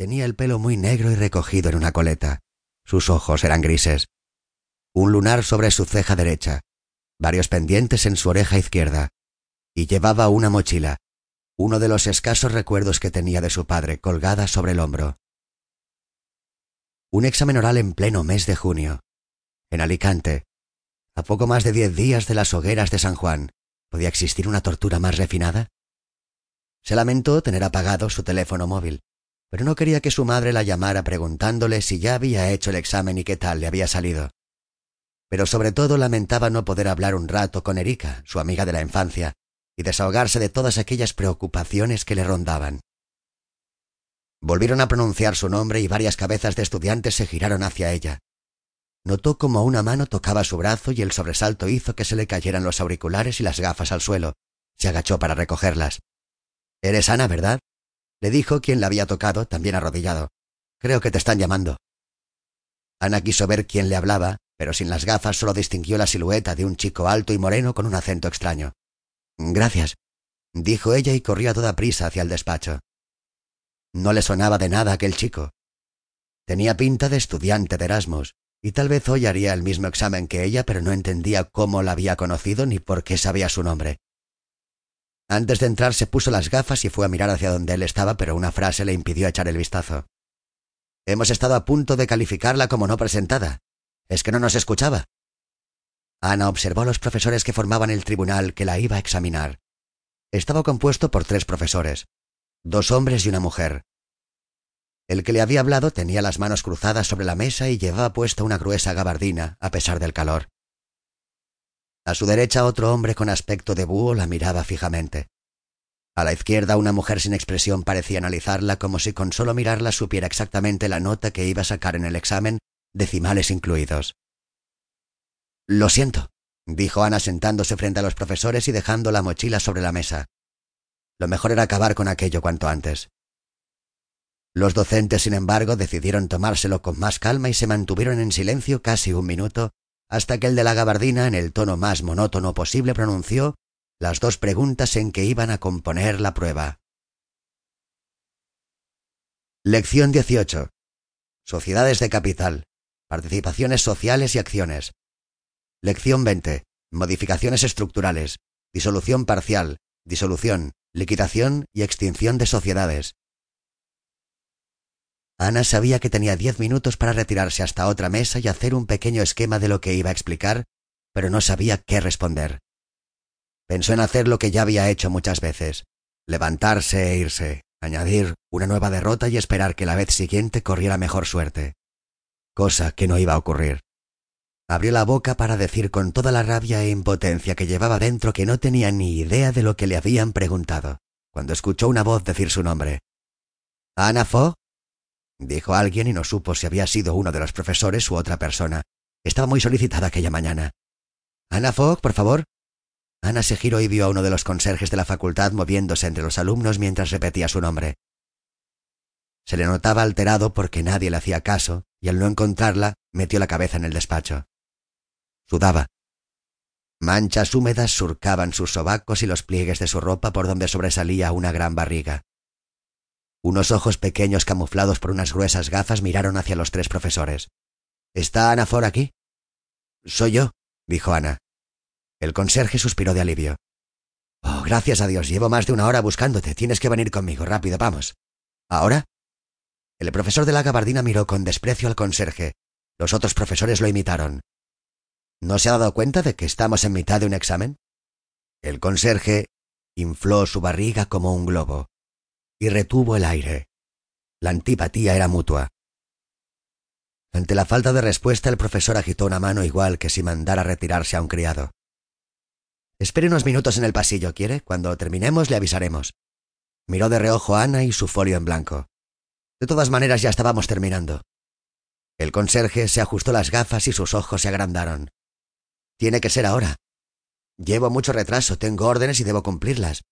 Tenía el pelo muy negro y recogido en una coleta. Sus ojos eran grises. Un lunar sobre su ceja derecha, varios pendientes en su oreja izquierda, y llevaba una mochila, uno de los escasos recuerdos que tenía de su padre, colgada sobre el hombro. Un examen oral en pleno mes de junio. En Alicante, a poco más de diez días de las hogueras de San Juan, ¿podía existir una tortura más refinada? Se lamentó tener apagado su teléfono móvil, pero no quería que su madre la llamara preguntándole si ya había hecho el examen y qué tal le había salido. Pero sobre todo lamentaba no poder hablar un rato con Erika, su amiga de la infancia, y desahogarse de todas aquellas preocupaciones que le rondaban. Volvieron a pronunciar su nombre y varias cabezas de estudiantes se giraron hacia ella. Notó como una mano tocaba su brazo y el sobresalto hizo que se le cayeran los auriculares y las gafas al suelo. Se agachó para recogerlas. Eres Ana, ¿verdad? Le dijo quien la había tocado, también arrodillado. Creo que te están llamando. Ana quiso ver quién le hablaba, pero sin las gafas solo distinguió la silueta de un chico alto y moreno con un acento extraño. Gracias, dijo ella y corrió a toda prisa hacia el despacho. No le sonaba de nada aquel chico. Tenía pinta de estudiante de Erasmus, y tal vez hoy haría el mismo examen que ella, pero no entendía cómo la había conocido ni por qué sabía su nombre. Antes de entrar se puso las gafas y fue a mirar hacia donde él estaba, pero una frase le impidió echar el vistazo. Hemos estado a punto de calificarla como no presentada. ¿Es que no nos escuchaba? Ana observó a los profesores que formaban el tribunal que la iba a examinar. Estaba compuesto por tres profesores, dos hombres y una mujer. El que le había hablado tenía las manos cruzadas sobre la mesa y llevaba puesta una gruesa gabardina, a pesar del calor. A su derecha otro hombre con aspecto de búho la miraba fijamente. A la izquierda una mujer sin expresión parecía analizarla como si con solo mirarla supiera exactamente la nota que iba a sacar en el examen, decimales incluidos. Lo siento, dijo Ana sentándose frente a los profesores y dejando la mochila sobre la mesa. Lo mejor era acabar con aquello cuanto antes. Los docentes, sin embargo, decidieron tomárselo con más calma y se mantuvieron en silencio casi un minuto, hasta que el de la gabardina, en el tono más monótono posible, pronunció las dos preguntas en que iban a componer la prueba. Lección 18. Sociedades de capital. Participaciones sociales y acciones. Lección 20. Modificaciones estructurales. Disolución parcial. Disolución. Liquidación y extinción de sociedades. Ana sabía que tenía diez minutos para retirarse hasta otra mesa y hacer un pequeño esquema de lo que iba a explicar, pero no sabía qué responder. Pensó en hacer lo que ya había hecho muchas veces, levantarse e irse, añadir una nueva derrota y esperar que la vez siguiente corriera mejor suerte. Cosa que no iba a ocurrir. Abrió la boca para decir con toda la rabia e impotencia que llevaba dentro que no tenía ni idea de lo que le habían preguntado, cuando escuchó una voz decir su nombre. ¿Ana Fo? Dijo alguien y no supo si había sido uno de los profesores u otra persona. Estaba muy solicitada aquella mañana. Ana Fogg, por favor. Ana se giró y vio a uno de los conserjes de la facultad moviéndose entre los alumnos mientras repetía su nombre. Se le notaba alterado porque nadie le hacía caso, y al no encontrarla, metió la cabeza en el despacho. Sudaba. Manchas húmedas surcaban sus sobacos y los pliegues de su ropa por donde sobresalía una gran barriga. Unos ojos pequeños camuflados por unas gruesas gafas miraron hacia los tres profesores. ¿Está Ana Ford aquí? Soy yo, dijo Ana. El conserje suspiró de alivio. Oh, gracias a Dios, llevo más de una hora buscándote. Tienes que venir conmigo, rápido, vamos. ¿Ahora? El profesor de la gabardina miró con desprecio al conserje. Los otros profesores lo imitaron. ¿No se ha dado cuenta de que estamos en mitad de un examen? El conserje infló su barriga como un globo y retuvo el aire. La antipatía era mutua. Ante la falta de respuesta, el profesor agitó una mano igual que si mandara retirarse a un criado. Espere unos minutos en el pasillo, ¿quiere? Cuando terminemos le avisaremos. Miró de reojo a Ana y su folio en blanco. De todas maneras ya estábamos terminando. El conserje se ajustó las gafas y sus ojos se agrandaron. Tiene que ser ahora. Llevo mucho retraso, tengo órdenes y debo cumplirlas.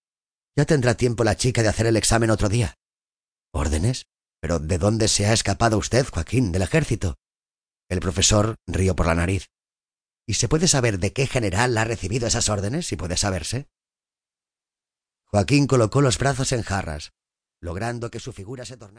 Ya tendrá tiempo la chica de hacer el examen otro día. ¿Órdenes? ¿Pero de dónde se ha escapado usted, Joaquín? ¿Del ejército? El profesor rió por la nariz. ¿Y se puede saber de qué general ha recibido esas órdenes, si puede saberse? Joaquín colocó los brazos en jarras, logrando que su figura se tornara.